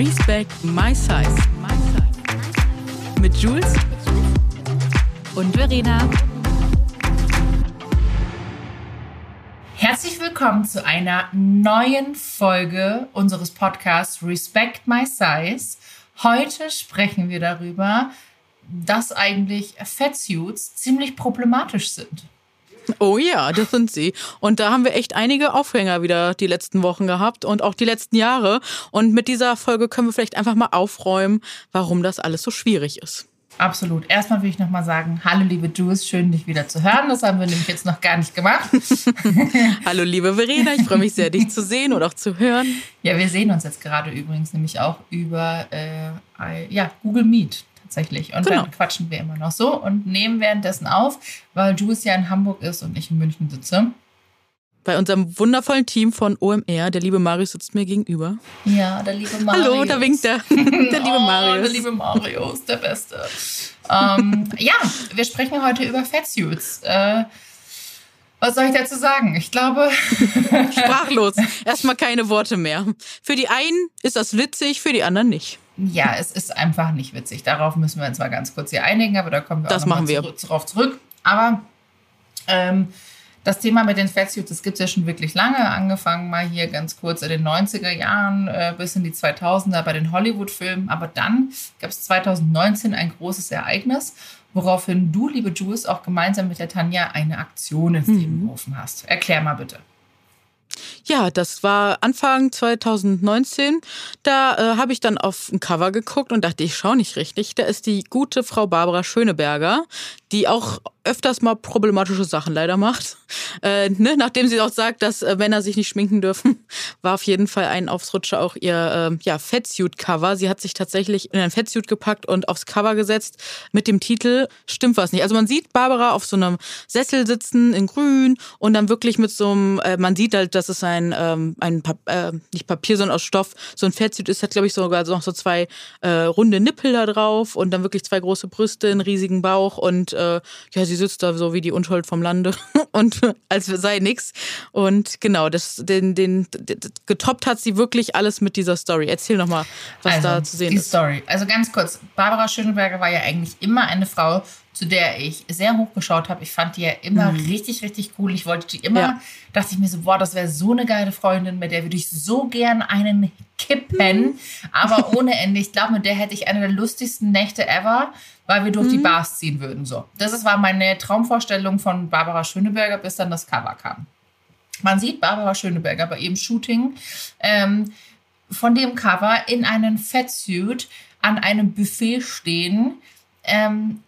Respect My Size. Mit Jules und Verena. Herzlich willkommen zu einer neuen Folge unseres Podcasts Respect My Size. Heute sprechen wir darüber, dass eigentlich Fettsuits ziemlich problematisch sind. Oh ja, das sind sie. Und da haben wir echt einige Aufhänger wieder die letzten Wochen gehabt und auch die letzten Jahre. Und mit dieser Folge können wir vielleicht einfach mal aufräumen, warum das alles so schwierig ist. Absolut. Erstmal will ich nochmal sagen, hallo liebe Jules, schön dich wieder zu hören. Das haben wir nämlich jetzt noch gar nicht gemacht. hallo liebe Verena, ich freue mich sehr, dich zu sehen und auch zu hören. Ja, wir sehen uns jetzt gerade übrigens nämlich auch über äh, ja, Google Meet tatsächlich. Und genau. dann quatschen wir immer noch so und nehmen währenddessen auf, weil Jules ja in Hamburg ist und ich in München sitze. Bei unserem wundervollen Team von OMR. Der liebe Marius sitzt mir gegenüber. Ja, der liebe Marius. Hallo, da winkt er. Der liebe oh, Marius. Der liebe Marius, der Beste. ähm, ja, wir sprechen heute über Fatsuits. Äh, was soll ich dazu sagen? Ich glaube. Sprachlos. Erstmal keine Worte mehr. Für die einen ist das witzig, für die anderen nicht. Ja, es ist einfach nicht witzig. Darauf müssen wir uns mal ganz kurz hier einigen, aber da kommen wir das auch machen wir. Zurück, darauf zurück. Aber ähm, das Thema mit den Fatsuits, das gibt es ja schon wirklich lange. Angefangen mal hier ganz kurz in den 90er Jahren äh, bis in die 2000er bei den Hollywood-Filmen. Aber dann gab es 2019 ein großes Ereignis, woraufhin du, liebe Jules, auch gemeinsam mit der Tanja eine Aktion ins Leben mhm. gerufen hast. Erklär mal bitte. Ja, das war Anfang 2019. Da äh, habe ich dann auf ein Cover geguckt und dachte, ich schaue nicht richtig. Da ist die gute Frau Barbara Schöneberger, die auch öfters mal problematische Sachen leider macht. Äh, ne? Nachdem sie auch sagt, dass äh, Männer sich nicht schminken dürfen, war auf jeden Fall ein Aufsrutscher auch ihr äh, ja, Fettsuit-Cover. Sie hat sich tatsächlich in ein Fettsuit gepackt und aufs Cover gesetzt mit dem Titel Stimmt was nicht. Also man sieht Barbara auf so einem Sessel sitzen in grün und dann wirklich mit so einem, äh, man sieht halt, dass es ein, ähm, ein Pap äh, nicht Papier, sondern aus Stoff, so ein Fettsuit ist, hat glaube ich sogar noch so zwei äh, runde Nippel da drauf und dann wirklich zwei große Brüste, einen riesigen Bauch und äh, ja, sie sitzt da so wie die Unschuld vom Lande und als sei nix. Und genau, das, den, den, den, getoppt hat sie wirklich alles mit dieser Story. Erzähl nochmal, was also, da zu sehen die ist. Die Story. Also ganz kurz, Barbara Schöneberger war ja eigentlich immer eine Frau, zu der ich sehr hochgeschaut habe. Ich fand die ja immer mhm. richtig, richtig cool. Ich wollte die immer, ja. dachte ich mir so, boah, das wäre so eine geile Freundin, mit der würde ich so gern einen kippen, mhm. aber ohne Ende. Ich glaube, mit der hätte ich eine der lustigsten Nächte ever, weil wir durch mhm. die Bars ziehen würden. So, das war meine Traumvorstellung von Barbara Schöneberger, bis dann das Cover kam. Man sieht Barbara Schöneberger bei ihrem Shooting ähm, von dem Cover in einem Fettsuit an einem Buffet stehen. Ähm,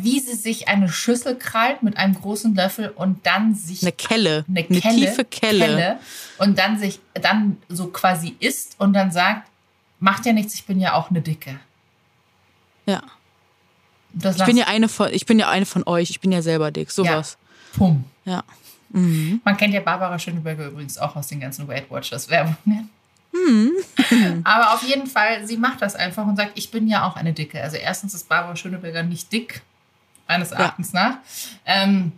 wie sie sich eine Schüssel krallt mit einem großen Löffel und dann sich eine Kelle, eine, Kelle, eine tiefe Kelle. Kelle. und dann sich dann so quasi isst und dann sagt, macht ja nichts, ich bin ja auch eine dicke. Ja. ich bin ja eine von ich bin ja eine von euch, ich bin ja selber dick, sowas. Ja. Pum. Ja. Mhm. Man kennt ja Barbara Schöneberger übrigens auch aus den ganzen Weight Watchers Werbungen. Mhm. Aber auf jeden Fall, sie macht das einfach und sagt, ich bin ja auch eine Dicke. Also erstens ist Barbara Schöneberger nicht dick, meines Erachtens ja. nach. Ähm,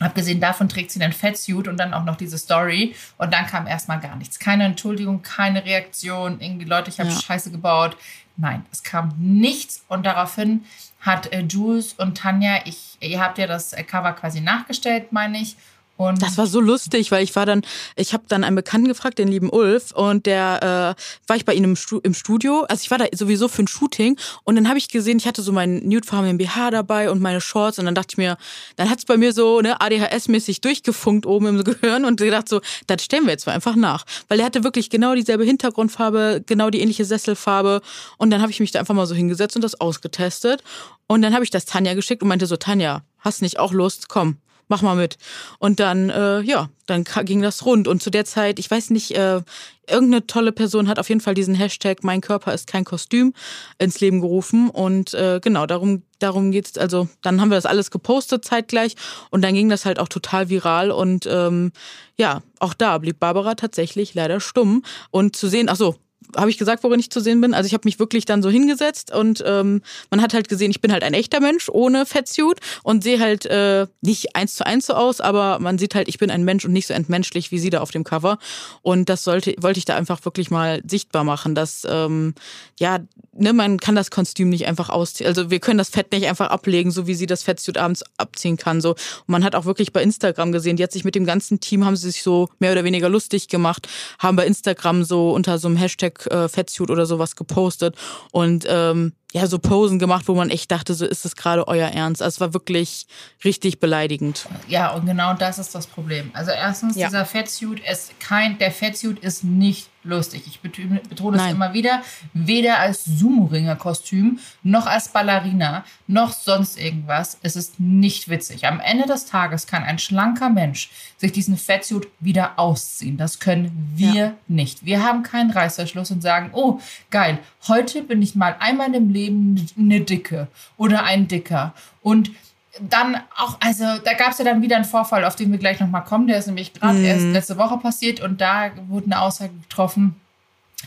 Abgesehen davon trägt sie einen Fettsuit und dann auch noch diese Story. Und dann kam erstmal gar nichts. Keine Entschuldigung, keine Reaktion. Irgendwie, Leute, ich habe ja. Scheiße gebaut. Nein, es kam nichts. Und daraufhin hat äh, Jules und Tanja, ich, ihr habt ja das Cover quasi nachgestellt, meine ich. Und das war so lustig, weil ich war dann, ich habe dann einen Bekannten gefragt, den lieben Ulf, und der äh, war ich bei ihm im, Stu im Studio. Also ich war da sowieso für ein Shooting. Und dann habe ich gesehen, ich hatte so meinen nudefarbenen BH dabei und meine Shorts. Und dann dachte ich mir, dann hat es bei mir so ne, ADHS-mäßig durchgefunkt oben im Gehirn und gedacht so, das stellen wir jetzt mal einfach nach, weil er hatte wirklich genau dieselbe Hintergrundfarbe, genau die ähnliche Sesselfarbe. Und dann habe ich mich da einfach mal so hingesetzt und das ausgetestet. Und dann habe ich das Tanja geschickt und meinte so, Tanja, hast nicht auch Lust? Komm mach mal mit. Und dann, äh, ja, dann ging das rund. Und zu der Zeit, ich weiß nicht, äh, irgendeine tolle Person hat auf jeden Fall diesen Hashtag Mein Körper ist kein Kostüm ins Leben gerufen. Und äh, genau, darum, darum geht's. Also dann haben wir das alles gepostet zeitgleich und dann ging das halt auch total viral. Und ähm, ja, auch da blieb Barbara tatsächlich leider stumm. Und zu sehen, ach so, habe ich gesagt, worin ich zu sehen bin. Also ich habe mich wirklich dann so hingesetzt und ähm, man hat halt gesehen, ich bin halt ein echter Mensch ohne Fettsuit und sehe halt äh, nicht eins zu eins so aus, aber man sieht halt, ich bin ein Mensch und nicht so entmenschlich wie sie da auf dem Cover. Und das sollte, wollte ich da einfach wirklich mal sichtbar machen, dass ähm, ja, ne, man kann das Kostüm nicht einfach ausziehen. Also wir können das Fett nicht einfach ablegen, so wie sie das Fettsuit abends abziehen kann. So. Und man hat auch wirklich bei Instagram gesehen, die hat sich mit dem ganzen Team, haben sie sich so mehr oder weniger lustig gemacht, haben bei Instagram so unter so einem Hashtag äh, Fettsuit oder sowas gepostet und ähm, ja, so Posen gemacht, wo man echt dachte, so ist es gerade euer Ernst. Also es war wirklich richtig beleidigend. Ja, und genau das ist das Problem. Also erstens, ja. dieser Fettsuit ist kein, der Fettsuit ist nicht lustig. Ich betone es immer wieder. Weder als Sumo-Ringer-Kostüm, noch als Ballerina, noch sonst irgendwas. Es ist nicht witzig. Am Ende des Tages kann ein schlanker Mensch sich diesen Fettsuit wieder ausziehen. Das können wir ja. nicht. Wir haben keinen Reißverschluss und sagen, oh, geil, heute bin ich mal einmal im Leben eine Dicke oder ein Dicker. Und dann auch, also da gab es ja dann wieder einen Vorfall, auf den wir gleich nochmal kommen. Der ist nämlich gerade mhm. erst letzte Woche passiert und da wurde eine Aussage getroffen,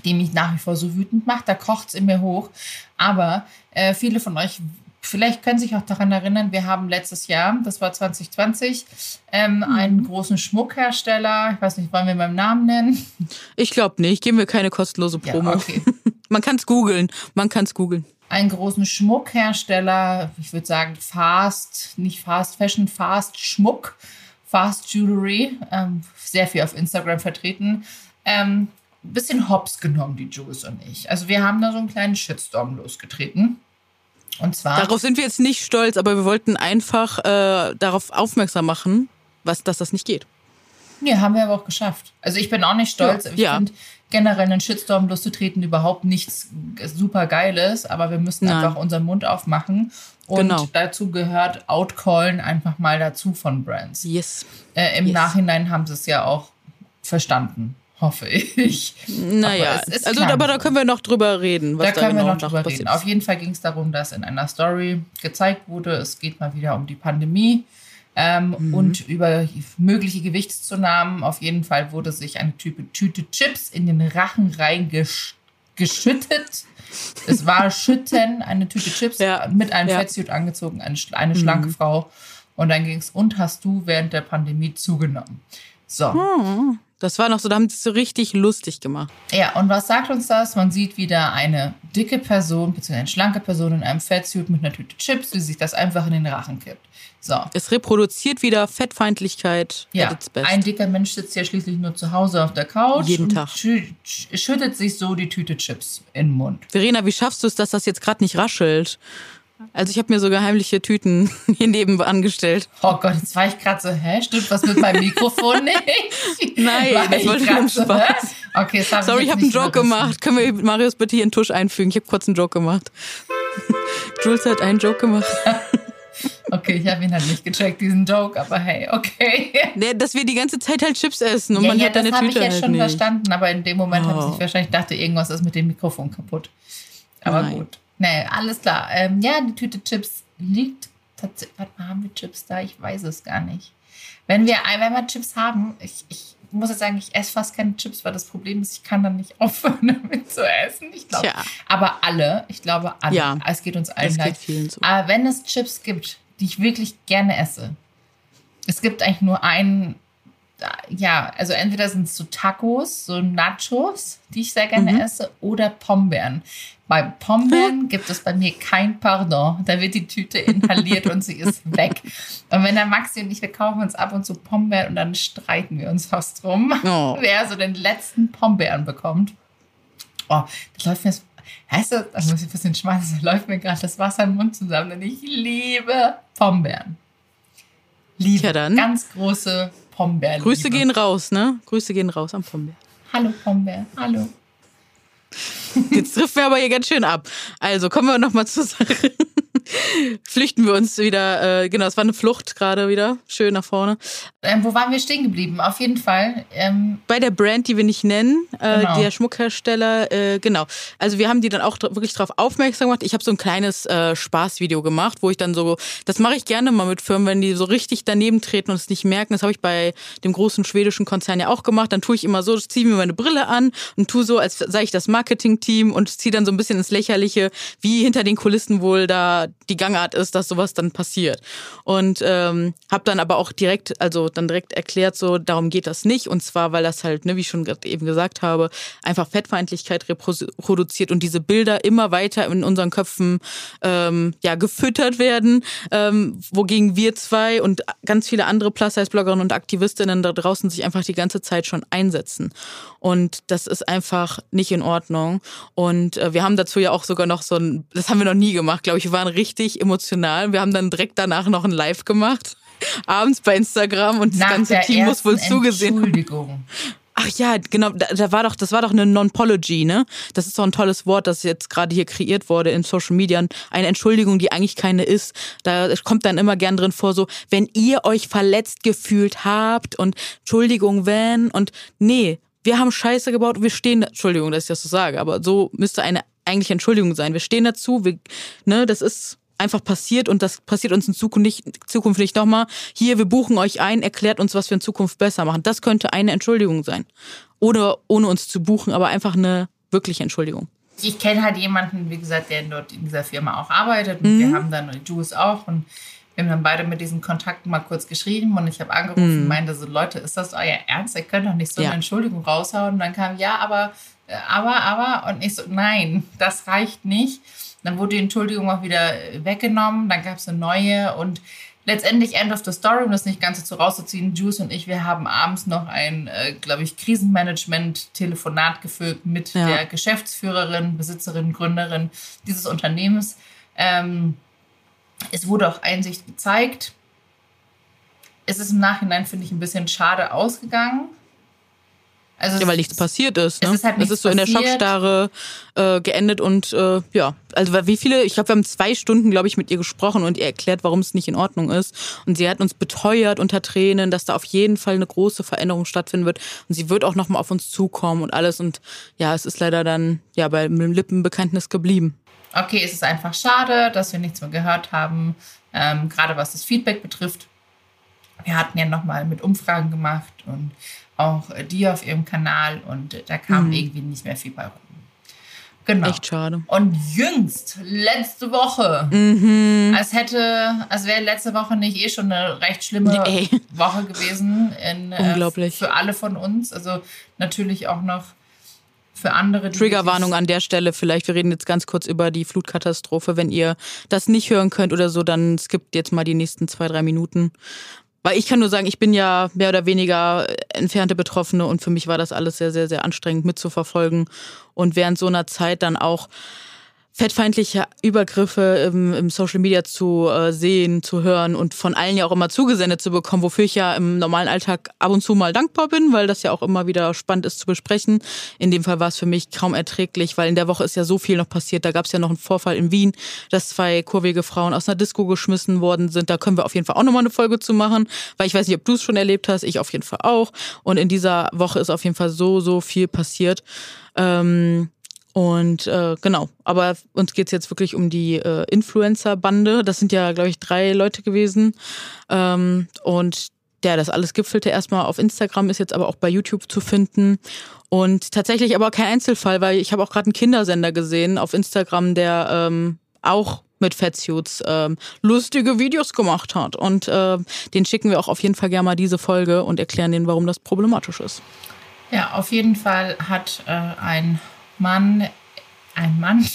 die mich nach wie vor so wütend macht. Da kocht es in mir hoch. Aber äh, viele von euch Vielleicht können sich auch daran erinnern, wir haben letztes Jahr, das war 2020, ähm, mhm. einen großen Schmuckhersteller, ich weiß nicht, wollen wir beim Namen nennen? Ich glaube nicht, geben wir keine kostenlose Promo. Ja, okay. man kann es googeln, man kann es googeln einen großen Schmuckhersteller, ich würde sagen Fast, nicht Fast Fashion, Fast Schmuck, Fast Jewelry, ähm, sehr viel auf Instagram vertreten. Ähm, bisschen hops genommen, die Jules und ich. Also wir haben da so einen kleinen Shitstorm losgetreten. Und zwar. Darauf sind wir jetzt nicht stolz, aber wir wollten einfach äh, darauf aufmerksam machen, was, dass das nicht geht. Nee, haben wir aber auch geschafft. Also ich bin auch nicht stolz. Ja, ich ja. finde generell einen Shitstorm loszutreten überhaupt nichts super Geiles, aber wir müssen Nein. einfach unseren Mund aufmachen. Und genau. dazu gehört Outcallen einfach mal dazu von Brands. Yes. Äh, Im yes. Nachhinein haben sie es ja auch verstanden, hoffe ich. Naja, also aber da können wir noch drüber reden. Da können da genau wir noch drüber reden. Auf jeden Fall ging es darum, dass in einer Story gezeigt wurde, es geht mal wieder um die Pandemie ähm, mhm. und über mögliche Gewichtszunahmen. Auf jeden Fall wurde sich eine Tüte, Tüte Chips in den Rachen reingeschüttet. Es war Schütten, eine Tüte Chips ja. mit einem ja. Fettsuit angezogen, eine, eine schlanke mhm. Frau. Und dann ging es, und hast du während der Pandemie zugenommen? So. Mhm. Das war noch so, da haben sie es so richtig lustig gemacht. Ja, und was sagt uns das? Man sieht wieder eine dicke Person, beziehungsweise eine schlanke Person in einem Fettsuit mit einer Tüte Chips, die sich das einfach in den Rachen kippt. So. Es reproduziert wieder Fettfeindlichkeit. Ja, ein dicker Mensch sitzt ja schließlich nur zu Hause auf der Couch. Jeden Tag. schüttet sich so die Tüte Chips in den Mund. Verena, wie schaffst du es, dass das jetzt gerade nicht raschelt? Also ich habe mir sogar heimliche Tüten hier neben angestellt. Oh Gott, jetzt war ich gerade so, hä, stimmt was mit meinem Mikrofon nicht? Nein, war das wollte ich nur Spaß. Okay, das hab Sorry, ich, ich habe einen Joke gemacht. Können wir Marius bitte hier einen Tusch einfügen? Ich habe kurz einen Joke gemacht. Jules hat einen Joke gemacht. Okay, ich habe ihn halt nicht gecheckt, diesen Joke, aber hey, okay. Dass wir die ganze Zeit halt Chips essen und ja, man ja, hat deine Tüte Das habe ich ja halt schon nicht. verstanden, aber in dem Moment oh. habe ich wahrscheinlich dachte, irgendwas ist mit dem Mikrofon kaputt. Aber Nein. gut. Nee, alles klar. Ähm, ja, die Tüte Chips liegt tatsächlich. Warte mal, haben wir Chips da? Ich weiß es gar nicht. Wenn wir, wir Chips haben, ich, ich muss jetzt sagen, ich esse fast keine Chips, weil das Problem ist, ich kann dann nicht aufhören, damit zu essen. Ich glaube, aber alle, ich glaube alle. Ja, es geht uns allen gleich. So. Aber wenn es Chips gibt, die ich wirklich gerne esse, es gibt eigentlich nur einen, ja, also entweder sind es so Tacos, so Nachos, die ich sehr gerne mhm. esse, oder Pombeeren. Bei Pombeeren gibt es bei mir kein Pardon. Da wird die Tüte inhaliert und sie ist weg. Und wenn der Maxi und ich, wir kaufen uns ab und zu Pombeeren und dann streiten wir uns fast drum, oh. wer so den letzten Pombeeren bekommt. Oh, das läuft mir jetzt, heißt das, da muss ich ein bisschen schmeißen, da läuft mir gerade das Wasser im Mund zusammen, denn ich liebe Pombeeren. Liebe. Ja, dann. Ganz große Pombeeren. Grüße gehen raus, ne? Grüße gehen raus am Pombeer. Hallo Pombeer, hallo. Jetzt trifft wir aber hier ganz schön ab. Also kommen wir nochmal zur Sache. Flüchten wir uns wieder. Äh, genau, es war eine Flucht gerade wieder. Schön nach vorne. Ähm, wo waren wir stehen geblieben? Auf jeden Fall. Ähm Bei der Brand, die wir nicht nennen, äh, genau. der Schmuckhersteller. Äh, genau. Also wir haben die dann auch wirklich darauf aufmerksam gemacht. Ich habe so ein kleines äh, Spaßvideo gemacht, wo ich dann so, das mache ich gerne mal mit Firmen, wenn die so richtig daneben treten und es nicht merken. Das habe ich bei dem großen schwedischen Konzern ja auch gemacht. Dann tue ich immer so, ziehe mir meine Brille an und tue so, als sei ich das Marketing-Team und ziehe dann so ein bisschen ins Lächerliche, wie hinter den Kulissen wohl da die Gangart ist, dass sowas dann passiert. Und ähm, habe dann aber auch direkt, also dann direkt erklärt, so darum geht das nicht. Und zwar, weil das halt, ne, wie ich schon eben gesagt habe, einfach Fettfeindlichkeit reproduziert und diese Bilder immer weiter in unseren Köpfen ähm, ja gefüttert werden, ähm, wogegen wir zwei und ganz viele andere Plus-Size-Bloggerinnen und Aktivistinnen da draußen sich einfach die ganze Zeit schon einsetzen. Und das ist einfach nicht in Ordnung. Und äh, wir haben dazu ja auch sogar noch so ein, das haben wir noch nie gemacht, glaube ich. Wir waren richtig emotional. Wir haben dann direkt danach noch ein Live gemacht. Abends bei Instagram und Nach das ganze Team muss wohl zugesehen. Entschuldigung. Ach ja, genau, da, da, war doch, das war doch eine Non-Pology, ne? Das ist doch ein tolles Wort, das jetzt gerade hier kreiert wurde in Social Media. Eine Entschuldigung, die eigentlich keine ist. Da kommt dann immer gern drin vor, so, wenn ihr euch verletzt gefühlt habt und Entschuldigung, wenn und nee, wir haben Scheiße gebaut, wir stehen, Entschuldigung, dass ich das so sage, aber so müsste eine eigentliche Entschuldigung sein. Wir stehen dazu, wir, ne, das ist einfach passiert und das passiert uns in Zukunft nicht, Zukunft nicht nochmal. Hier, wir buchen euch ein, erklärt uns, was wir in Zukunft besser machen. Das könnte eine Entschuldigung sein. Oder ohne uns zu buchen, aber einfach eine wirkliche Entschuldigung. Ich kenne halt jemanden, wie gesagt, der dort in dieser Firma auch arbeitet und mhm. wir haben dann Jules auch und wir haben dann beide mit diesen Kontakten mal kurz geschrieben und ich habe angerufen mhm. und meinte so, Leute, ist das euer Ernst? Ihr könnt doch nicht so ja. eine Entschuldigung raushauen. Und dann kam, ja, aber, äh, aber, aber. Und ich so, nein, das reicht nicht. Dann wurde die Entschuldigung auch wieder weggenommen, dann gab es eine neue und letztendlich End of the Story, um das nicht ganz so rauszuziehen, Juice und ich, wir haben abends noch ein, äh, glaube ich, Krisenmanagement-Telefonat geführt mit ja. der Geschäftsführerin, Besitzerin, Gründerin dieses Unternehmens. Ähm, es wurde auch Einsicht gezeigt. Es ist im Nachhinein, finde ich, ein bisschen schade ausgegangen. Also ja, weil nichts passiert ist. Ne? Es ist, halt es ist so passiert. in der Schockstarre äh, geendet und äh, ja, also wie viele, ich glaube, wir haben zwei Stunden, glaube ich, mit ihr gesprochen und ihr erklärt, warum es nicht in Ordnung ist. Und sie hat uns beteuert unter Tränen, dass da auf jeden Fall eine große Veränderung stattfinden wird. Und sie wird auch nochmal auf uns zukommen und alles. Und ja, es ist leider dann ja beim Lippenbekenntnis geblieben. Okay, es ist einfach schade, dass wir nichts mehr gehört haben, ähm, gerade was das Feedback betrifft. Wir hatten ja nochmal mit Umfragen gemacht und auch die auf ihrem Kanal und da kam mhm. irgendwie nicht mehr viel bei rum. Genau. Echt schade. Und jüngst, letzte Woche, mhm. als hätte, als wäre letzte Woche nicht eh schon eine recht schlimme nee. Woche gewesen. In, äh, Unglaublich. Äh, für alle von uns. Also natürlich auch noch für andere. Triggerwarnung an der Stelle vielleicht. Wir reden jetzt ganz kurz über die Flutkatastrophe. Wenn ihr das nicht hören könnt oder so, dann skippt jetzt mal die nächsten zwei, drei Minuten. Weil ich kann nur sagen, ich bin ja mehr oder weniger entfernte Betroffene und für mich war das alles sehr, sehr, sehr anstrengend mitzuverfolgen. Und während so einer Zeit dann auch fettfeindliche Übergriffe im, im Social Media zu äh, sehen, zu hören und von allen ja auch immer zugesendet zu bekommen, wofür ich ja im normalen Alltag ab und zu mal dankbar bin, weil das ja auch immer wieder spannend ist zu besprechen. In dem Fall war es für mich kaum erträglich, weil in der Woche ist ja so viel noch passiert. Da gab es ja noch einen Vorfall in Wien, dass zwei kurvige Frauen aus einer Disco geschmissen worden sind. Da können wir auf jeden Fall auch nochmal eine Folge zu machen, weil ich weiß nicht, ob du es schon erlebt hast, ich auf jeden Fall auch. Und in dieser Woche ist auf jeden Fall so, so viel passiert. Ähm, und äh, genau, aber uns geht's jetzt wirklich um die äh, Influencer-Bande. Das sind ja, glaube ich, drei Leute gewesen. Ähm, und ja, das alles gipfelte erstmal auf Instagram, ist jetzt aber auch bei YouTube zu finden. Und tatsächlich aber kein Einzelfall, weil ich habe auch gerade einen Kindersender gesehen auf Instagram, der ähm, auch mit Fettsuits ähm, lustige Videos gemacht hat. Und äh, den schicken wir auch auf jeden Fall gerne mal diese Folge und erklären denen, warum das problematisch ist. Ja, auf jeden Fall hat äh, ein Mann, ein Mann,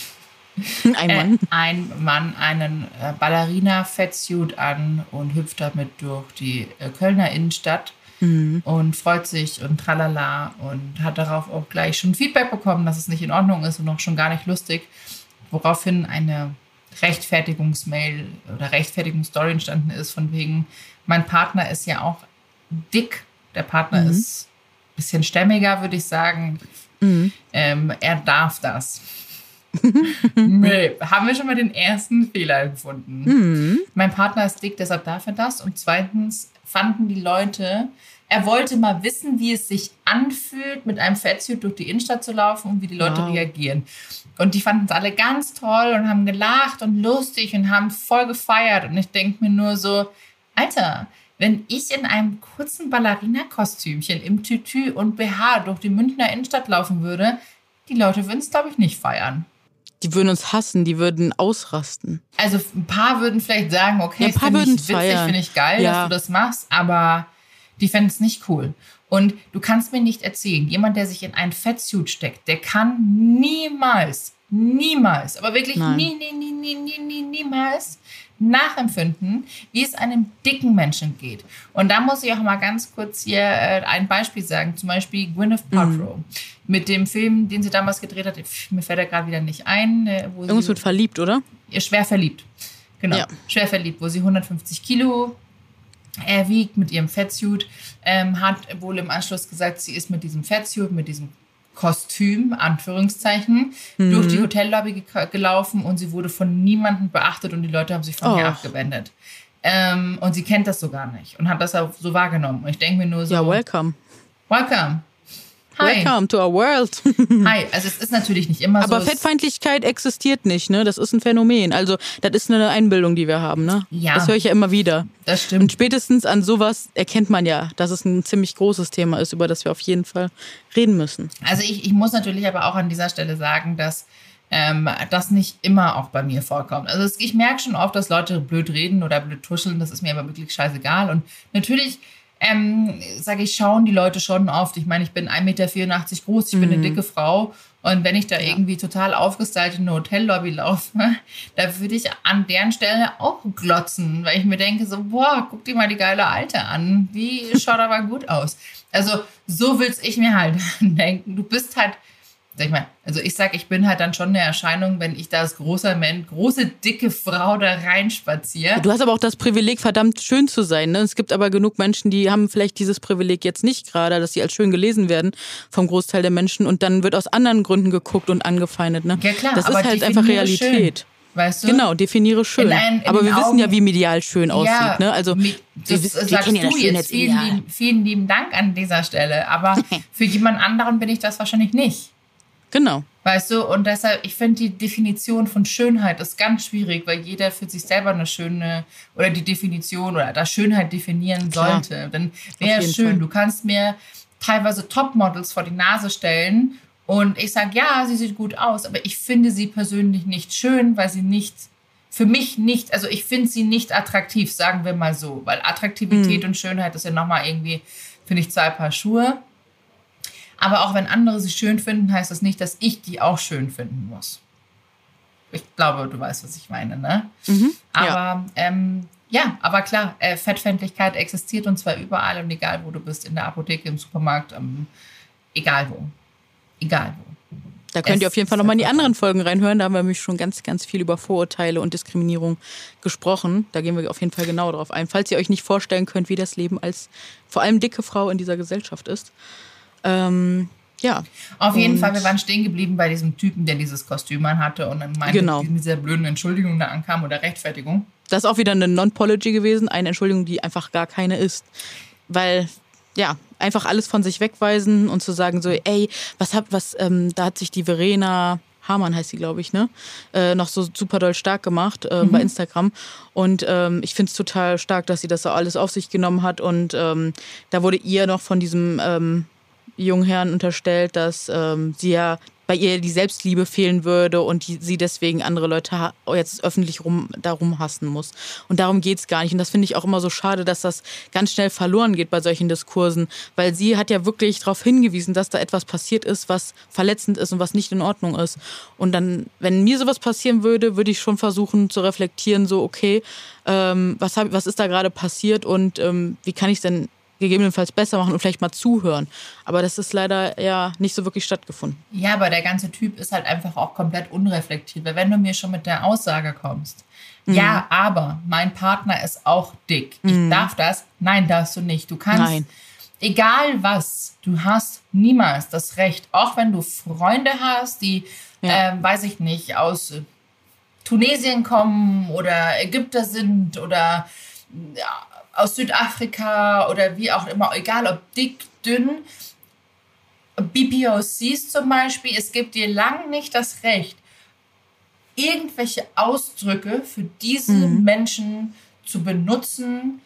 ein Mann, äh, ein Mann einen äh, Ballerina-Fettsuit an und hüpft damit durch die äh, Kölner Innenstadt mhm. und freut sich und tralala und hat darauf auch gleich schon Feedback bekommen, dass es nicht in Ordnung ist und auch schon gar nicht lustig, woraufhin eine Rechtfertigungsmail oder Rechtfertigungsstory entstanden ist, von wegen, mein Partner ist ja auch dick, der Partner mhm. ist ein bisschen stämmiger, würde ich sagen, Mhm. Ähm, er darf das. nee, haben wir schon mal den ersten Fehler gefunden. Mhm. Mein Partner ist dick, deshalb darf er das. Und zweitens fanden die Leute, er wollte mal wissen, wie es sich anfühlt, mit einem Fettsuit durch die Innenstadt zu laufen und wie die Leute Wow. reagieren. Und die fanden es alle ganz toll und haben gelacht und lustig und haben voll gefeiert. Und ich denke mir nur so, Alter, wenn ich in einem kurzen Ballerina-Kostümchen im Tütü und BH durch die Münchner Innenstadt laufen würde, die Leute würden es, glaube ich, nicht feiern. Die würden uns hassen, die würden ausrasten. Also ein paar würden vielleicht sagen, okay, Ja, ein finde ich witzig, finde ich geil, Ja. dass du das machst, aber die fänden es nicht cool. Und du kannst mir nicht erzählen, jemand, der sich in einen Fettsuit steckt, der kann niemals, niemals, aber wirklich Nein. nie, nie, nie, nie, nie, nie, niemals nachempfinden, wie es einem dicken Menschen geht. Und da muss ich auch mal ganz kurz hier äh, ein Beispiel sagen. Zum Beispiel Gwyneth Paltrow. Mhm. Mit dem Film, den sie damals gedreht hat, mir fällt er gerade wieder nicht ein. äh, Wo Irgendwas wird verliebt, oder? ihr schwer verliebt. Genau, Ja. schwer verliebt, wo sie 150 Kilo er wiegt mit ihrem Fettsuit, ähm, hat wohl im Anschluss gesagt, sie ist mit diesem Fettsuit, mit diesem Kostüm, Anführungszeichen, Mhm. durch die Hotellobby ge gelaufen und sie wurde von niemandem beachtet und die Leute haben sich von ihr Och. abgewendet. Ähm, und sie kennt das so gar nicht und hat das auch so wahrgenommen. Und ich denke mir nur so, Ja, welcome. welcome. Hi. Welcome to our world. Hi. Also es ist natürlich nicht immer Aber so. es- Fettfeindlichkeit existiert nicht, ne? Das ist ein Phänomen. Also, das ist eine Einbildung, die wir haben, ne? Ja. Das höre ich ja immer wieder. Das Und stimmt. spätestens an sowas erkennt man ja, dass es ein ziemlich großes Thema ist, über das wir auf jeden Fall reden müssen. Also ich, ich muss natürlich aber auch an dieser Stelle sagen, dass ähm, das nicht immer auch bei mir vorkommt. Also es, ich merke schon oft, dass Leute blöd reden oder blöd tuscheln. Das ist mir aber wirklich scheißegal. Und natürlich, ähm, sage ich, schauen die Leute schon oft. Ich meine, ich bin 1,84 Meter groß, ich bin eine dicke Frau. Und wenn ich da irgendwie total aufgestylt in eine Hotellobby laufe, da würde ich an deren Stelle auch glotzen, weil ich mir denke so, boah, guck dir mal die geile Alte an. Die schaut aber gut aus. Also so will's ich mir halt denken. Du bist halt, sag ich mal, also ich sag, ich bin halt dann schon eine Erscheinung, wenn ich da als großer Mensch, große, dicke Frau da reinspaziere. Du hast aber auch das Privileg, verdammt schön zu sein. Ne? Es gibt aber genug Menschen, die haben vielleicht dieses Privileg jetzt nicht gerade, dass sie als schön gelesen werden vom Großteil der Menschen und dann wird aus anderen Gründen geguckt und angefeindet. Ne? Ja klar, das aber ist halt einfach Realität. Schön, weißt du? Genau, definiere schön. In ein- in aber wir wissen Augen- ja, wie medial schön aussieht. Ja, ne? Also mit- das wissen- wir sagst ja du das jetzt. Vielen lieben, vielen lieben Dank an dieser Stelle. Aber für jemand anderen bin ich das wahrscheinlich nicht. Genau. Weißt du, und deshalb, ich finde die Definition von Schönheit ist ganz schwierig, weil jeder für sich selber eine schöne oder die Definition oder das Schönheit definieren Klar. sollte. Dann wäre schön. Fall. Du kannst mir teilweise Topmodels vor die Nase stellen und ich sage, ja, sie sieht gut aus, aber ich finde sie persönlich nicht schön, weil sie nicht, für mich nicht, also ich finde sie nicht attraktiv, sagen wir mal so, weil Attraktivität und Schönheit ist ja nochmal irgendwie, finde ich, zwei Paar Schuhe. Aber auch wenn andere sie schön finden, heißt das nicht, dass ich die auch schön finden muss. Ich glaube, du weißt, was ich meine, ne? Mhm. Aber ja. ähm, ja, aber klar, äh, Fettfeindlichkeit existiert und zwar überall und egal, wo du bist, in der Apotheke, im Supermarkt, ähm, egal wo. Egal wo. Da könnt ihr Es auf jeden Fall nochmal in die anderen Folgen reinhören. Da haben wir nämlich schon ganz, ganz viel über Vorurteile und Diskriminierung gesprochen. Da gehen wir auf jeden Fall genau drauf ein. Falls ihr euch nicht vorstellen könnt, wie das Leben als vor allem dicke Frau in dieser Gesellschaft ist. Ähm, ja. Auf jeden Und- Fall, wir waren stehen geblieben bei diesem Typen, der dieses Kostüm anhatte und dann meinte, Genau. mit dieser blöden Entschuldigung da ankam oder Rechtfertigung. Das ist auch wieder eine Non-Pology gewesen, eine Entschuldigung, die einfach gar keine ist. Weil, ja, einfach alles von sich wegweisen und zu sagen so, ey, was hab, was, ähm, da hat sich die Verena Hamann heißt sie, glaube ich, ne? Äh, noch so super doll stark gemacht äh, bei Instagram. Und ähm, ich finde es total stark, dass sie das so alles auf sich genommen hat. Und ähm, da wurde ihr noch von diesem ähm, jungen Herrn unterstellt, dass ähm, sie ja bei ihr die Selbstliebe fehlen würde und die, sie deswegen andere Leute jetzt öffentlich rum, darum hassen muss. Und darum geht's gar nicht. Und das finde ich auch immer so schade, dass das ganz schnell verloren geht bei solchen Diskursen, weil sie hat ja wirklich darauf hingewiesen, dass da etwas passiert ist, was verletzend ist und was nicht in Ordnung ist. Und dann, wenn mir sowas passieren würde, würde ich schon versuchen zu reflektieren, so, okay, ähm, was, hab, was ist da gerade passiert und ähm, wie kann ich denn gegebenenfalls besser machen und vielleicht mal zuhören. Aber das ist leider ja nicht so wirklich stattgefunden. Ja, aber der ganze Typ ist halt einfach auch komplett unreflektiert. Weil wenn du mir schon mit der Aussage kommst, Mhm. ja, aber mein Partner ist auch dick. Ich darf das? Nein, darfst du nicht. Du kannst. Nein. egal was, du hast niemals das Recht, auch wenn du Freunde hast, die, ja. ähm, weiß ich nicht, aus Tunesien kommen oder Ägypter sind oder ja, aus Südafrika oder wie auch immer, egal ob dick, dünn, BPOCs zum Beispiel, es gibt dir lang nicht das Recht, irgendwelche Ausdrücke für diese mhm. Menschen zu benutzen,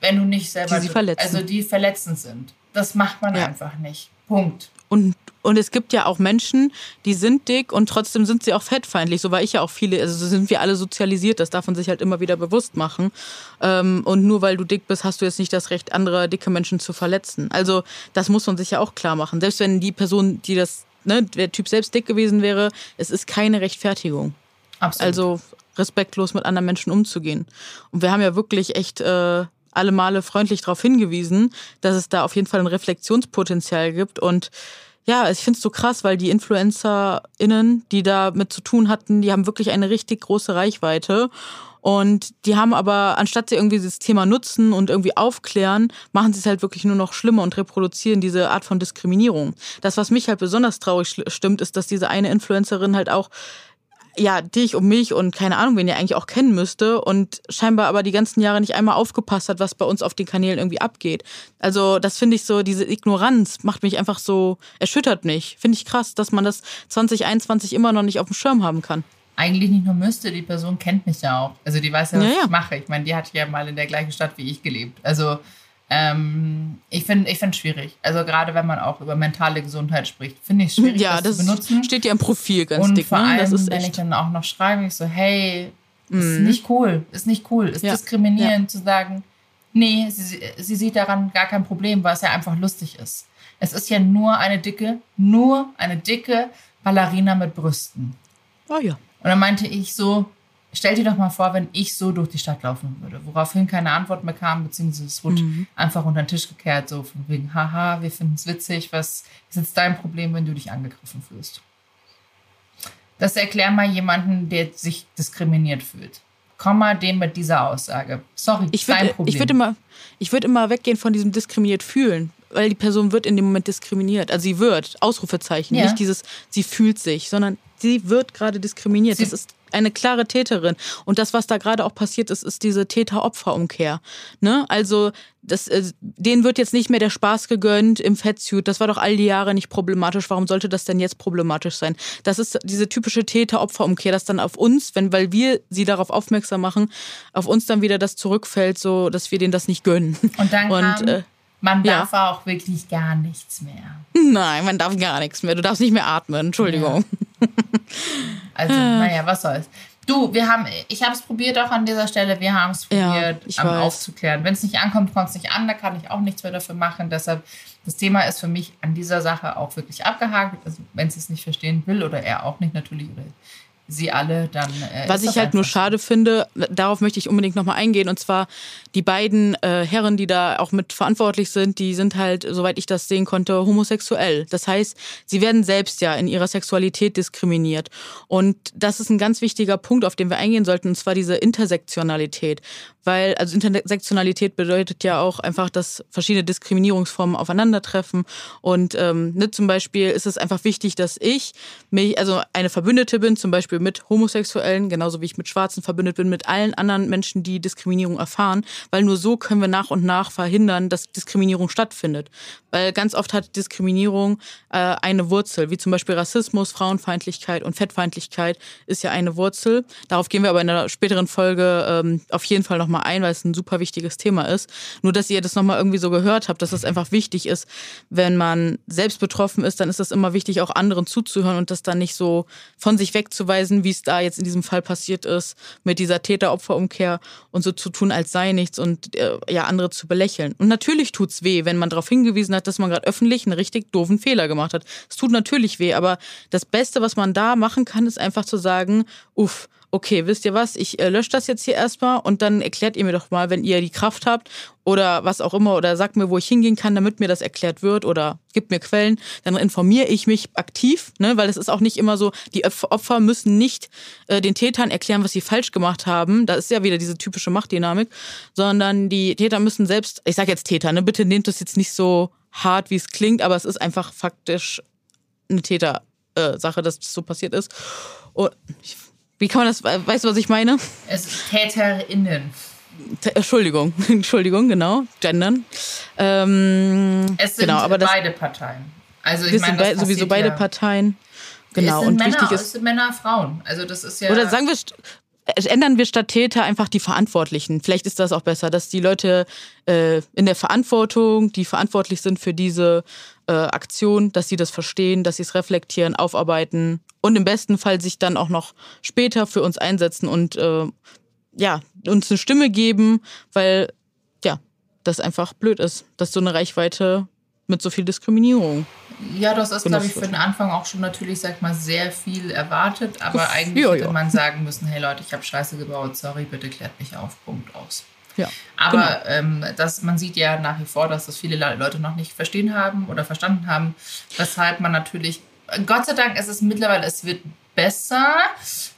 wenn du nicht selber, die sie verletzen. also die verletzend sind. Das macht man ja. einfach nicht. Punkt. Und, und es gibt ja auch Menschen, die sind dick und trotzdem sind sie auch fettfeindlich. So war ich ja auch viele, also sind wir alle sozialisiert, das darf man sich halt immer wieder bewusst machen. Ähm, und nur weil du dick bist, hast du jetzt nicht das Recht, andere dicke Menschen zu verletzen. Also das muss man sich ja auch klar machen. Selbst wenn die Person, die das, ne, der Typ selbst dick gewesen wäre, es ist keine Rechtfertigung. Absolut. Also respektlos mit anderen Menschen umzugehen. Und wir haben ja wirklich echt äh, alle Male freundlich darauf hingewiesen, dass es da auf jeden Fall ein Reflexionspotenzial gibt. Und ja, ich finde es so krass, weil die InfluencerInnen, die da mit zu tun hatten, die haben wirklich eine richtig große Reichweite. Und die haben aber, anstatt sie irgendwie dieses Thema nutzen und irgendwie aufklären, machen sie es halt wirklich nur noch schlimmer und reproduzieren diese Art von Diskriminierung. Das, was mich halt besonders traurig stimmt, ist, dass diese eine Influencerin halt auch ja, dich und mich und keine Ahnung, wen ihr eigentlich auch kennen müsste und scheinbar aber die ganzen Jahre nicht einmal aufgepasst hat, was bei uns auf den Kanälen irgendwie abgeht. Also das finde ich so, diese Ignoranz macht mich einfach so, erschüttert mich. Finde ich krass, dass man das 2021 immer noch nicht auf dem Schirm haben kann. Eigentlich nicht nur müsste, die Person kennt mich ja auch. Also die weiß ja, was ja, ja. ich mache. Ich meine, die hat ja mal in der gleichen Stadt wie ich gelebt. Also ähm, ich finde ich es schwierig. Also gerade wenn man auch über mentale Gesundheit spricht, finde ich es schwierig, ja, das, das, zu benutzen. steht ja im Profil ganz Und dick. Vor allem, ne? wenn ich dann auch noch schreibe, ich so, hey, mhm. ist nicht cool, ist nicht cool, ist ja. diskriminierend ja. zu sagen, nee, sie, sie sieht daran gar kein Problem, weil es ja einfach lustig ist. Es ist ja nur eine dicke, nur eine dicke Ballerina mit Brüsten. Oh ja. Und dann meinte ich so, Stell dir doch mal vor, wenn ich so durch die Stadt laufen würde, woraufhin keine Antwort mehr kam, beziehungsweise es wurde mhm. einfach unter den Tisch gekehrt, so von wegen, haha, wir finden es witzig, was ist jetzt dein Problem, wenn du dich angegriffen fühlst? Das erklär mal jemanden, der sich diskriminiert fühlt. Komm mal dem mit dieser Aussage. Sorry, ich würd, Problem. Ich würde immer, würd immer weggehen von diesem diskriminiert fühlen, weil die Person wird in dem Moment diskriminiert. Also sie wird, Ausrufezeichen, ja. nicht dieses, sie fühlt sich, sondern sie wird gerade diskriminiert. Sie das ist eine klare Täterin. Und das, was da gerade auch passiert ist, ist diese Täter-Opfer-Umkehr. Ne? Also das, äh, denen wird jetzt nicht mehr der Spaß gegönnt im Fettsuit. Das war doch all die Jahre nicht problematisch. Warum sollte das denn jetzt problematisch sein? Das ist diese typische Täter-Opfer-Umkehr, dass dann auf uns, wenn, weil wir sie darauf aufmerksam machen, auf uns dann wieder das zurückfällt, so dass wir denen das nicht gönnen. Und dann Und, kam, äh, man darf ja. auch wirklich gar nichts mehr. Nein, man darf gar nichts mehr. Du darfst nicht mehr atmen. Entschuldigung. Ja. Also, ah. naja, was soll's. Du, wir haben, ich habe es probiert auch an dieser Stelle, wir haben es probiert ja, um, aufzuklären. Wenn es nicht ankommt, kommt es nicht an, da kann ich auch nichts mehr dafür machen. Deshalb, das Thema ist für mich an dieser Sache auch wirklich abgehakt. Also, wenn sie es nicht verstehen will oder er auch nicht natürlich oder sie alle, dann. Äh, Was ich halt nur schade finde, darauf möchte ich unbedingt nochmal eingehen, und zwar die beiden äh, Herren, die da auch mit verantwortlich sind, die sind halt, soweit ich das sehen konnte, homosexuell. Das heißt, sie werden selbst ja in ihrer Sexualität diskriminiert. Und das ist ein ganz wichtiger Punkt, auf den wir eingehen sollten, und zwar diese Intersektionalität weil also Intersektionalität bedeutet ja auch einfach, dass verschiedene Diskriminierungsformen aufeinandertreffen. Und ähm, ne, zum Beispiel ist es einfach wichtig, dass ich mich, also eine Verbündete bin, zum Beispiel mit Homosexuellen, genauso wie ich mit Schwarzen verbündet bin, mit allen anderen Menschen, die Diskriminierung erfahren, weil nur so können wir nach und nach verhindern, dass Diskriminierung stattfindet. Weil ganz oft hat Diskriminierung äh, eine Wurzel, wie zum Beispiel Rassismus, Frauenfeindlichkeit und Fettfeindlichkeit ist ja eine Wurzel. Darauf gehen wir aber in einer späteren Folge ähm, auf jeden Fall nochmal ein, weil es ein super wichtiges Thema ist. Nur, dass ihr das nochmal irgendwie so gehört habt, dass es einfach wichtig ist, wenn man selbst betroffen ist, dann ist es immer wichtig, auch anderen zuzuhören und das dann nicht so von sich wegzuweisen, wie es da jetzt in diesem Fall passiert ist, mit dieser Täter-Opfer-Umkehr und so zu tun, als sei nichts und äh, ja, andere zu belächeln. Und natürlich tut's weh, wenn man darauf hingewiesen hat, dass man gerade öffentlich einen richtig doofen Fehler gemacht hat. Es tut natürlich weh, aber das Beste, was man da machen kann, ist einfach zu sagen, uff, okay, wisst ihr was, ich äh, lösche das jetzt hier erstmal und dann erklärt ihr mir doch mal, wenn ihr die Kraft habt oder was auch immer oder sagt mir, wo ich hingehen kann, damit mir das erklärt wird oder gibt mir Quellen, dann informiere ich mich aktiv, ne, weil es ist auch nicht immer so, die Opfer müssen nicht äh, den Tätern erklären, was sie falsch gemacht haben, da ist ja wieder diese typische Machtdynamik, sondern die Täter müssen selbst, ich sage jetzt Täter, ne, bitte nehmt das jetzt nicht so hart, wie es klingt, aber es ist einfach faktisch eine Täter-Sache, dass das so passiert ist. Und wie kann man das, weißt du, was ich meine? Es ist TäterInnen. Entschuldigung, Entschuldigung, genau, gendern. Ähm, es sind genau, aber das, beide Parteien. Also ich meine, sind be sowieso beide ja. Parteien. Genau, es sind und Männer, wichtig ist. Es sind Männer, Frauen. Also das ist ja. Oder sagen wir, ändern wir statt Täter einfach die Verantwortlichen. Vielleicht ist das auch besser, dass die Leute äh, in der Verantwortung, die verantwortlich sind für diese äh, Aktion, dass sie das verstehen, dass sie es reflektieren, aufarbeiten und im besten Fall sich dann auch noch später für uns einsetzen und äh, ja, uns eine Stimme geben, weil ja, das einfach blöd ist, dass so eine Reichweite mit so viel Diskriminierung. Ja, das ist, glaube ich, für den Anfang auch schon natürlich, sag ich mal, sehr viel erwartet, aber eigentlich ja, hätte ja. man sagen müssen, hey Leute, ich habe Scheiße gebaut, sorry, bitte klärt mich auf, Punkt aus. Ja, Aber genau. ähm, das, man sieht ja nach wie vor, dass das viele Le- Leute noch nicht verstehen haben oder verstanden haben, weshalb man natürlich, Gott sei Dank ist es mittlerweile, es wird besser,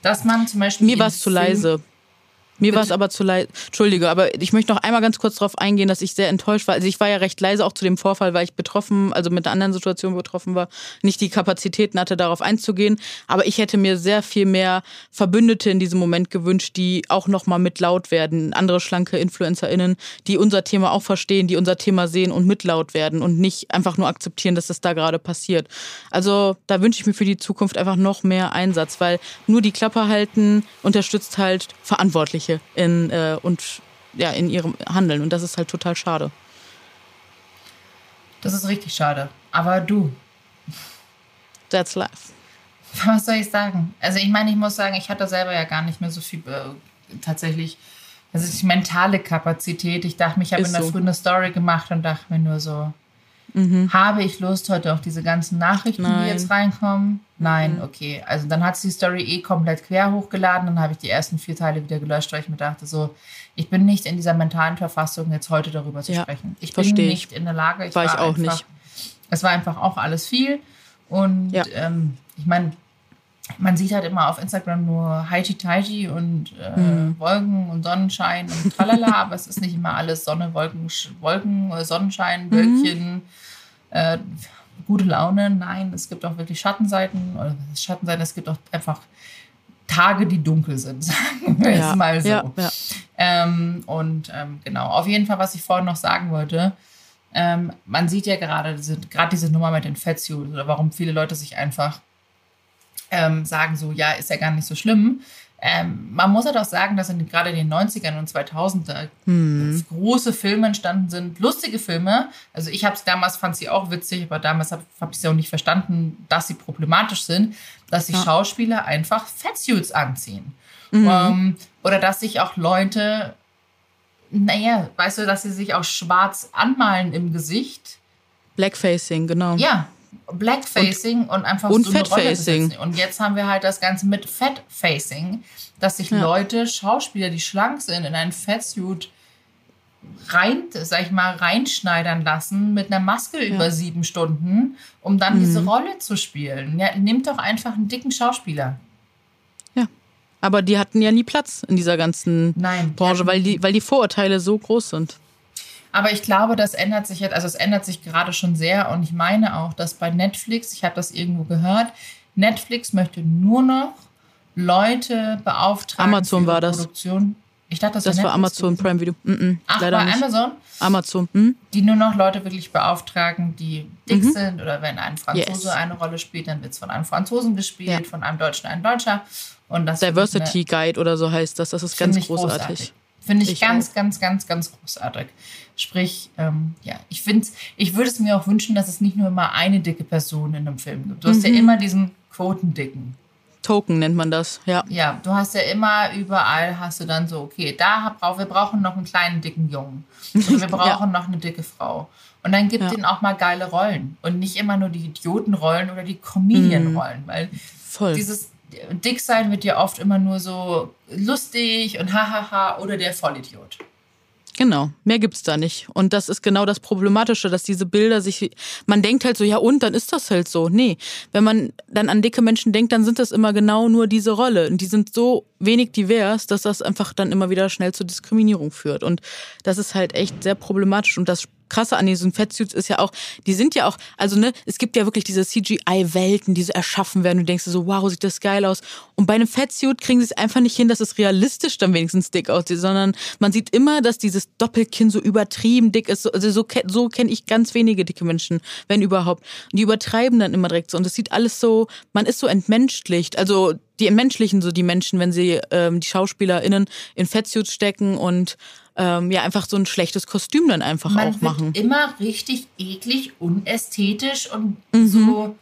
dass man zum Beispiel. Mir war es zu leise. Mir war es aber zu leise. Entschuldige, aber ich möchte noch einmal ganz kurz darauf eingehen, dass ich sehr enttäuscht war. Also ich war ja recht leise auch zu dem Vorfall, weil ich betroffen, also mit einer anderen Situation betroffen war, nicht die Kapazitäten hatte, darauf einzugehen. Aber ich hätte mir sehr viel mehr Verbündete in diesem Moment gewünscht, die auch nochmal mit laut werden. Andere schlanke InfluencerInnen, die unser Thema auch verstehen, die unser Thema sehen und mit laut werden und nicht einfach nur akzeptieren, dass das da gerade passiert. Also da wünsche ich mir für die Zukunft einfach noch mehr Einsatz, weil nur die Klappe halten unterstützt halt Verantwortliche in, äh, und ja, in ihrem Handeln. Und das ist halt total schade. Das ist richtig schade. Aber du, That's life. was soll ich sagen? Also ich meine, ich muss sagen, ich hatte selber ja gar nicht mehr so viel äh, tatsächlich, also die mentale Kapazität. Ich dachte mir, ich habe in der so. Früh eine Story gemacht und dachte mir nur so, habe ich Lust heute auf diese ganzen Nachrichten, die Nein. jetzt reinkommen? Nein, okay. Also dann hat sie die Story eh komplett quer hochgeladen. Dann habe ich die ersten vier Teile wieder gelöscht, weil ich mir dachte so, ich bin nicht in dieser mentalen Verfassung, jetzt heute darüber zu Ja, sprechen. Ich bin nicht in der Lage. Ich War ich auch einfach, nicht. Es war einfach auch alles viel. Und Ja. ähm, ich meine, man sieht halt immer auf Instagram nur Heiti Taiti und äh, Mhm. Wolken und Sonnenschein und tralala, aber es ist nicht immer alles Sonne, Wolken, Wolken äh, Sonnenschein, Mhm. Wölkchen, äh, gute Laune. Nein, es gibt auch wirklich Schattenseiten oder Schattenseiten, es gibt auch einfach Tage, die dunkel sind, sagen wir Ja, es mal so. ja, ja. Ähm, und ähm, genau, auf jeden Fall, was ich vorhin noch sagen wollte, ähm, man sieht ja gerade diese, gerade diese Nummer mit den Fettsuits oder warum viele Leute sich einfach ähm, sagen so, ja, ist ja gar nicht so schlimm. Ähm, man muss halt auch sagen, dass in, gerade in den 90ern und 2000er Hm. große Filme entstanden sind, lustige Filme. Also ich habe es damals, fand sie auch witzig, aber damals habe hab ich sie auch nicht verstanden, dass sie problematisch sind, dass sich Ja. Schauspieler einfach Fettsuits anziehen. Mhm. Ähm, oder dass sich auch Leute, naja, weißt du, dass sie sich auch schwarz anmalen im Gesicht. Blackfacing, genau. Ja, Blackfacing und, einfach und so eine Rolle Fatfacing. Und jetzt haben wir halt das Ganze mit Fatfacing, dass sich Ja. Leute, Schauspieler, die schlank sind, in einen Fatsuit rein, sag ich mal, reinschneidern lassen mit einer Maske über sieben Stunden, um dann Mhm. diese Rolle zu spielen. Ja, nimmt doch einfach einen dicken Schauspieler. Ja. Aber die hatten ja nie Platz in dieser ganzen Nein. Branche, weil die, weil die Vorurteile so groß sind. Aber ich glaube, das ändert sich jetzt, also es ändert sich gerade schon sehr und ich meine auch, dass bei Netflix, ich habe das irgendwo gehört, Netflix möchte nur noch Leute beauftragen. Amazon war das. Produktion. Ich dachte, das, Das war Netflix Amazon gewesen. Prime Video. Mm -mm, Ach, leider bei nicht. Amazon, Amazon. Hm? die nur noch Leute wirklich beauftragen, die dick sind oder wenn ein Franzose Mhm. Yes. eine Rolle spielt, dann wird es von einem Franzosen gespielt, Ja. von einem Deutschen ein Deutscher. Und das Diversity Guide oder so heißt das. Das ist ganz ich großartig. Finde ich, Ich ganz, auch. ganz, ganz, ganz großartig. Sprich, ähm, ja, ich finde ich würde es mir auch wünschen, dass es nicht nur immer eine dicke Person in einem Film gibt. Du hast Mhm. ja immer diesen Quotendicken. Token nennt man das. Ja. Ja, du hast ja immer überall hast du dann so, okay, da brauch, wir brauchen noch einen kleinen dicken Jungen. Und wir brauchen noch eine dicke Frau. Und dann gibt Ja. ihnen auch mal geile Rollen. Und nicht immer nur die Idiotenrollen oder die Comedian-Rollen. Weil Voll. dieses, dick sein wird ja oft immer nur so lustig und hahaha oder der Vollidiot. Genau, mehr gibt's da nicht. Und das ist genau das Problematische, dass diese Bilder sich, man denkt halt so, ja und, dann ist das halt so. Nee, wenn man dann an dicke Menschen denkt, dann sind das immer genau nur diese Rolle. Und die sind so wenig divers, dass das einfach dann immer wieder schnell zur Diskriminierung führt. Und das ist halt echt sehr problematisch. Und das Krasse an diesen Fettsuits ist ja auch, die sind ja auch, also ne, es gibt ja wirklich diese CGI-Welten, die so erschaffen werden. Du denkst so, wow, sieht das geil aus. Und bei einem Fettsuit kriegen sie es einfach nicht hin, dass es realistisch dann wenigstens dick aussieht, sondern man sieht immer, dass dieses Doppelkinn so übertrieben dick ist. Also so, so kenne ich ganz wenige dicke Menschen, wenn überhaupt. Und die übertreiben dann immer direkt so. Und das sieht alles so, man ist so entmenschlicht. Also die entmenschlichen so die Menschen, wenn sie ähm, die SchauspielerInnen in Fettsuits stecken und ähm, ja einfach so ein schlechtes Kostüm dann einfach Man auch machen. Immer richtig eklig, unästhetisch und mhm. so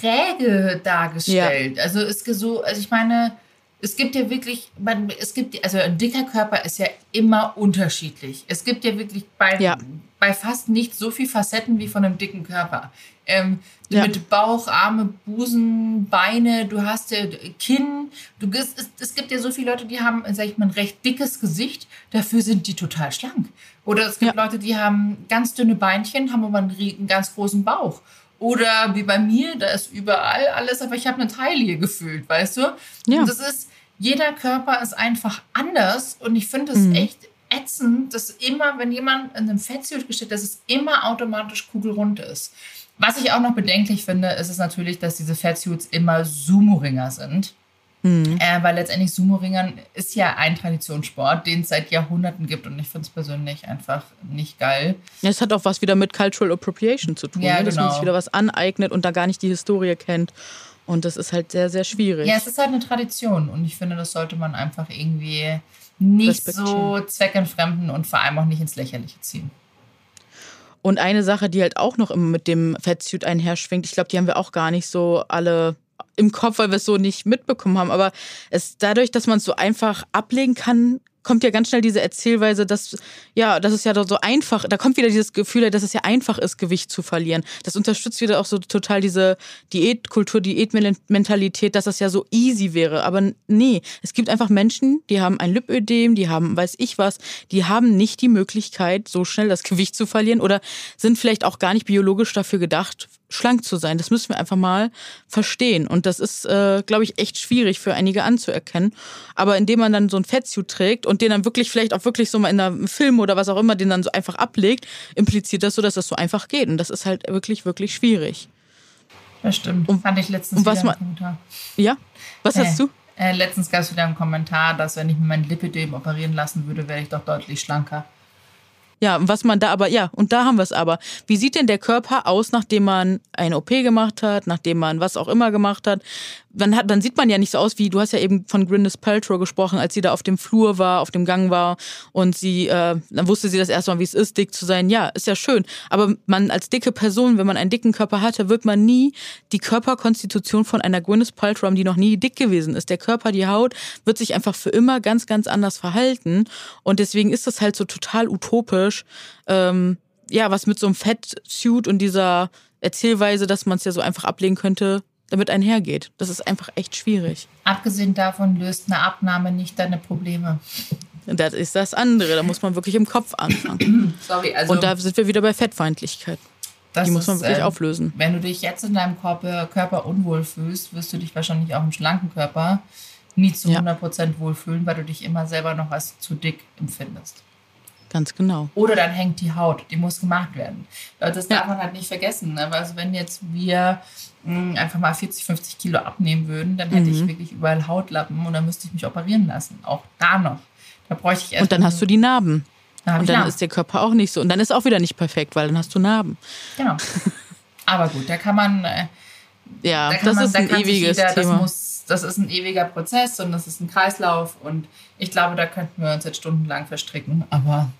träge dargestellt. Ja. Also ist so, also ich meine, es gibt ja wirklich, man, es gibt, also ein dicker Körper ist ja immer unterschiedlich. Es gibt ja wirklich bei, ja. Bei fast nicht so viel Facetten wie von einem dicken Körper. Ähm, ja. Mit Bauch, Arme, Busen, Beine, du hast ja Kinn. Du, es, es gibt ja so viele Leute, die haben, sag ich mal, ein recht dickes Gesicht, dafür sind die total schlank. Oder es gibt ja. Leute, die haben ganz dünne Beinchen, haben aber einen, einen ganz großen Bauch. Oder wie bei mir, da ist überall alles, aber ich habe eine Taille gefühlt, weißt du? Ja. Und das ist, jeder Körper ist einfach anders und ich finde es mhm. echt ätzend, dass immer, wenn jemand in einem Fettsuit gesteht, dass es immer automatisch kugelrund ist. Was ich auch noch bedenklich finde, ist es natürlich, dass diese Fettsuits immer Sumo-Ringer sind. Mhm. Äh, weil letztendlich Sumo-Ringern ist ja ein Traditionssport, den es seit Jahrhunderten gibt und ich finde es persönlich einfach nicht geil. Es hat auch was wieder mit Cultural Appropriation zu tun, ja, ne? dass genau. man sich wieder was aneignet und da gar nicht die Historie kennt. Und das ist halt sehr, sehr schwierig. Ja, es ist halt eine Tradition und ich finde, das sollte man einfach irgendwie nicht so zweckentfremden und vor allem auch nicht ins Lächerliche ziehen. Und eine Sache, die halt auch noch immer mit dem Fettsuit einherschwingt, ich glaube, die haben wir auch gar nicht so alle im Kopf, weil wir es so nicht mitbekommen haben. Aber es dadurch, dass man es so einfach ablegen kann, kommt ja ganz schnell diese Erzählweise, dass ja, das ist ja so einfach, da kommt wieder dieses Gefühl, dass es ja einfach ist, Gewicht zu verlieren. Das unterstützt wieder auch so total diese Diätkultur, Diätmentalität, dass das ja so easy wäre. Aber nee, es gibt einfach Menschen, die haben ein Lipödem, die haben weiß ich was, die haben nicht die Möglichkeit, so schnell das Gewicht zu verlieren oder sind vielleicht auch gar nicht biologisch dafür gedacht, schlank zu sein. Das müssen wir einfach mal verstehen. Und das ist, äh, glaube ich, echt schwierig für einige anzuerkennen. Aber indem man dann so ein Fettsuit trägt und den dann wirklich vielleicht auch wirklich so mal in einem Film oder was auch immer den dann so einfach ablegt, impliziert das so, dass das so einfach geht. Und das ist halt wirklich, wirklich schwierig. Das stimmt. Und, Fand ich letztens was wieder Kommentar. Ja? Was äh, hast du? Äh, letztens gab es wieder einen Kommentar, dass wenn ich mir mein Lipidem operieren lassen würde, wäre ich doch deutlich schlanker. Ja, was man da aber, ja, und da haben wir es aber. Wie sieht denn der Körper aus, nachdem man eine OP gemacht hat, nachdem man was auch immer gemacht hat? dann, hat, dann sieht man ja nicht so aus wie, du hast ja eben von Gwyneth Paltrow gesprochen, als sie da auf dem Flur war, auf dem Gang war und sie, äh, dann wusste sie das erstmal, wie es ist, dick zu sein. Ja, ist ja schön. Aber man als dicke Person, wenn man einen dicken Körper hatte, wird man nie die Körperkonstitution von einer Gwyneth Paltrow die noch nie dick gewesen ist. Der Körper, die Haut, wird sich einfach für immer ganz, ganz anders verhalten. Und deswegen ist das halt so total utopisch, ähm, ja, was mit so einem Fettsuit und dieser Erzählweise, dass man es ja so einfach ablegen könnte, damit einhergeht. Das ist einfach echt schwierig. Abgesehen davon löst eine Abnahme nicht deine Probleme. Das ist das andere. Da muss man wirklich im Kopf anfangen. Sorry, also. Und da sind wir wieder bei Fettfeindlichkeit. Die muss man ist, wirklich äh, auflösen. Wenn du dich jetzt in deinem Körper, Körper unwohl fühlst, wirst du dich wahrscheinlich auch im schlanken Körper nie zu ja. 100% wohlfühlen, weil du dich immer selber noch als zu dick empfindest. Ganz genau. Oder dann hängt die Haut, die muss gemacht werden. Das darf ja. man halt nicht vergessen. Ne? Also wenn jetzt wir hm, einfach mal 40, 50 Kilo abnehmen würden, dann hätte mhm. ich wirklich überall Hautlappen und dann müsste ich mich operieren lassen. Auch da noch. Da bräuchte ich erst. Und dann hast du die Narben. Dann und dann Narben. ist der Körper auch nicht so. Und dann ist auch wieder nicht perfekt, weil dann hast du Narben. Genau. Aber gut, da kann man. Äh, ja, da das man, ist ein ewiges jeder, Thema. Das, muss, das ist ein ewiger Prozess und das ist ein Kreislauf. Und ich glaube, da könnten wir uns jetzt stundenlang verstricken. Aber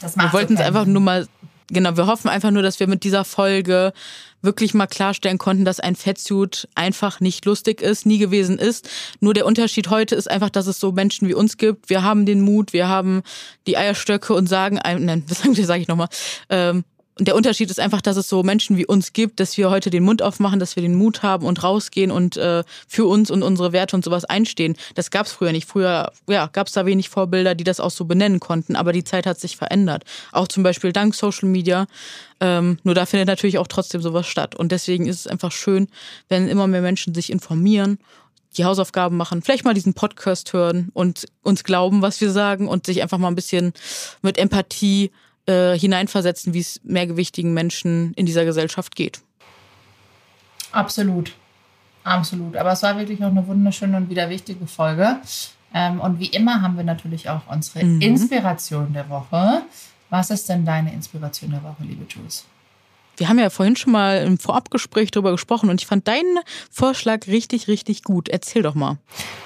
das macht Wir wollten es einfach nur mal Genau, wir hoffen einfach nur, dass wir mit dieser Folge wirklich mal klarstellen konnten, dass ein Fettsuit einfach nicht lustig ist, nie gewesen ist. Nur der Unterschied heute ist einfach, dass es so Menschen wie uns gibt. Wir haben den Mut, wir haben die Eierstöcke und sagen einem, nein, was sage ich nochmal, ähm, der Unterschied ist einfach, dass es so Menschen wie uns gibt, dass wir heute den Mund aufmachen, dass wir den Mut haben und rausgehen und äh, für uns und unsere Werte und sowas einstehen. Das gab es früher nicht. Früher ja, gab es da wenig Vorbilder, die das auch so benennen konnten, aber die Zeit hat sich verändert. Auch zum Beispiel dank Social Media. Ähm, nur da findet natürlich auch trotzdem sowas statt. Und deswegen ist es einfach schön, wenn immer mehr Menschen sich informieren die Hausaufgaben machen, vielleicht mal diesen Podcast hören und uns glauben, was wir sagen und sich einfach mal ein bisschen mit Empathie äh, hineinversetzen, wie es mehrgewichtigen Menschen in dieser Gesellschaft geht. Absolut. Absolut. Aber es war wirklich auch eine wunderschöne und wieder wichtige Folge. Ähm, und wie immer haben wir natürlich auch unsere mhm. Inspiration der Woche. Was ist denn deine Inspiration der Woche, liebe Jules? Wir haben ja vorhin schon mal im Vorabgespräch darüber gesprochen und ich fand deinen Vorschlag richtig, richtig gut. Erzähl doch mal.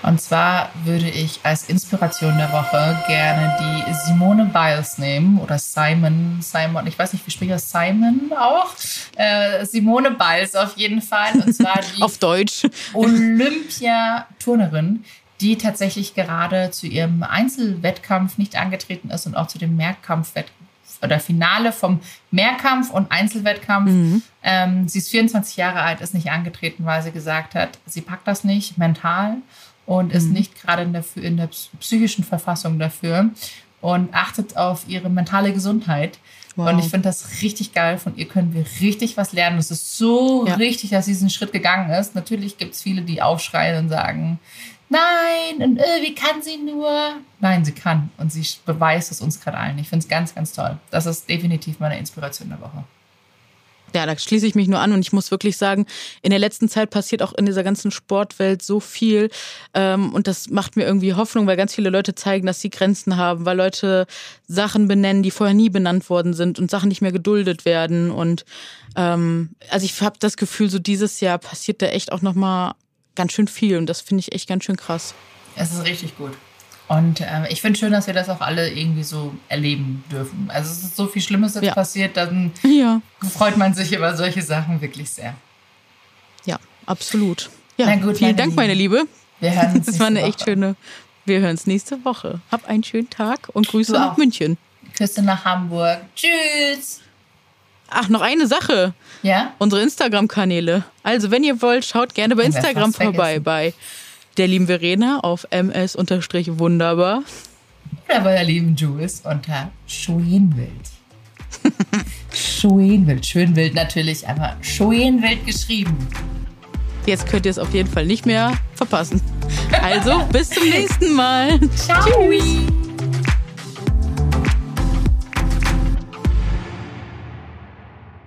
Und zwar würde ich als Inspiration der Woche gerne die Simone Biles nehmen oder Simon, Simon, ich weiß nicht, wie spricht das Simon auch? Äh, Simone Biles auf jeden Fall. Und zwar die auf Deutsch. Olympiaturnerin, die tatsächlich gerade zu ihrem Einzelwettkampf nicht angetreten ist und auch zu dem Mehrkampfwettkampf oder Finale vom Mehrkampf und Einzelwettkampf. Mhm. Ähm, sie ist 24 Jahre alt, ist nicht angetreten, weil sie gesagt hat, sie packt das nicht mental und ist mhm. nicht gerade in der, in der psychischen Verfassung dafür und achtet auf ihre mentale Gesundheit. Wow. Und ich finde das richtig geil. Von ihr können wir richtig was lernen. Es ist so ja. richtig, dass sie diesen Schritt gegangen ist. Natürlich gibt es viele, die aufschreien und sagen, nein, und äh, wie kann sie nur? Nein, sie kann. Und sie beweist es uns gerade allen. Ich finde es ganz, ganz toll. Das ist definitiv meine Inspiration der Woche. Ja, da schließe ich mich nur an und ich muss wirklich sagen, in der letzten Zeit passiert auch in dieser ganzen Sportwelt so viel ähm, und das macht mir irgendwie Hoffnung, weil ganz viele Leute zeigen, dass sie Grenzen haben, weil Leute Sachen benennen, die vorher nie benannt worden sind und Sachen nicht mehr geduldet werden und ähm, also ich habe das Gefühl, so dieses Jahr passiert da echt auch noch mal ganz schön viel und das finde ich echt ganz schön krass. Es ist richtig gut. Und äh, ich finde schön, dass wir das auch alle irgendwie so erleben dürfen. Also es ist so viel Schlimmes jetzt ja. passiert, dann ja. freut man sich über solche Sachen wirklich sehr. Ja, absolut. Ja, gut, vielen Dank, Liebe. meine Liebe. Wir hören uns Das war eine echt Woche. schöne. Wir hören uns nächste Woche. Hab einen schönen Tag und Grüße nach München. Küsse nach Hamburg. Tschüss. Ach, noch eine Sache. Ja? Unsere Instagram-Kanäle. Also, wenn ihr wollt, schaut gerne bei Instagram vorbei bei der lieben Verena auf ms-wunderbar. Oder bei der lieben Jules unter Schönwild. Schönwild, Schönwild natürlich, aber Schönwild geschrieben. Jetzt könnt ihr es auf jeden Fall nicht mehr verpassen. Also, bis zum nächsten Mal. Ciao. Tschüss.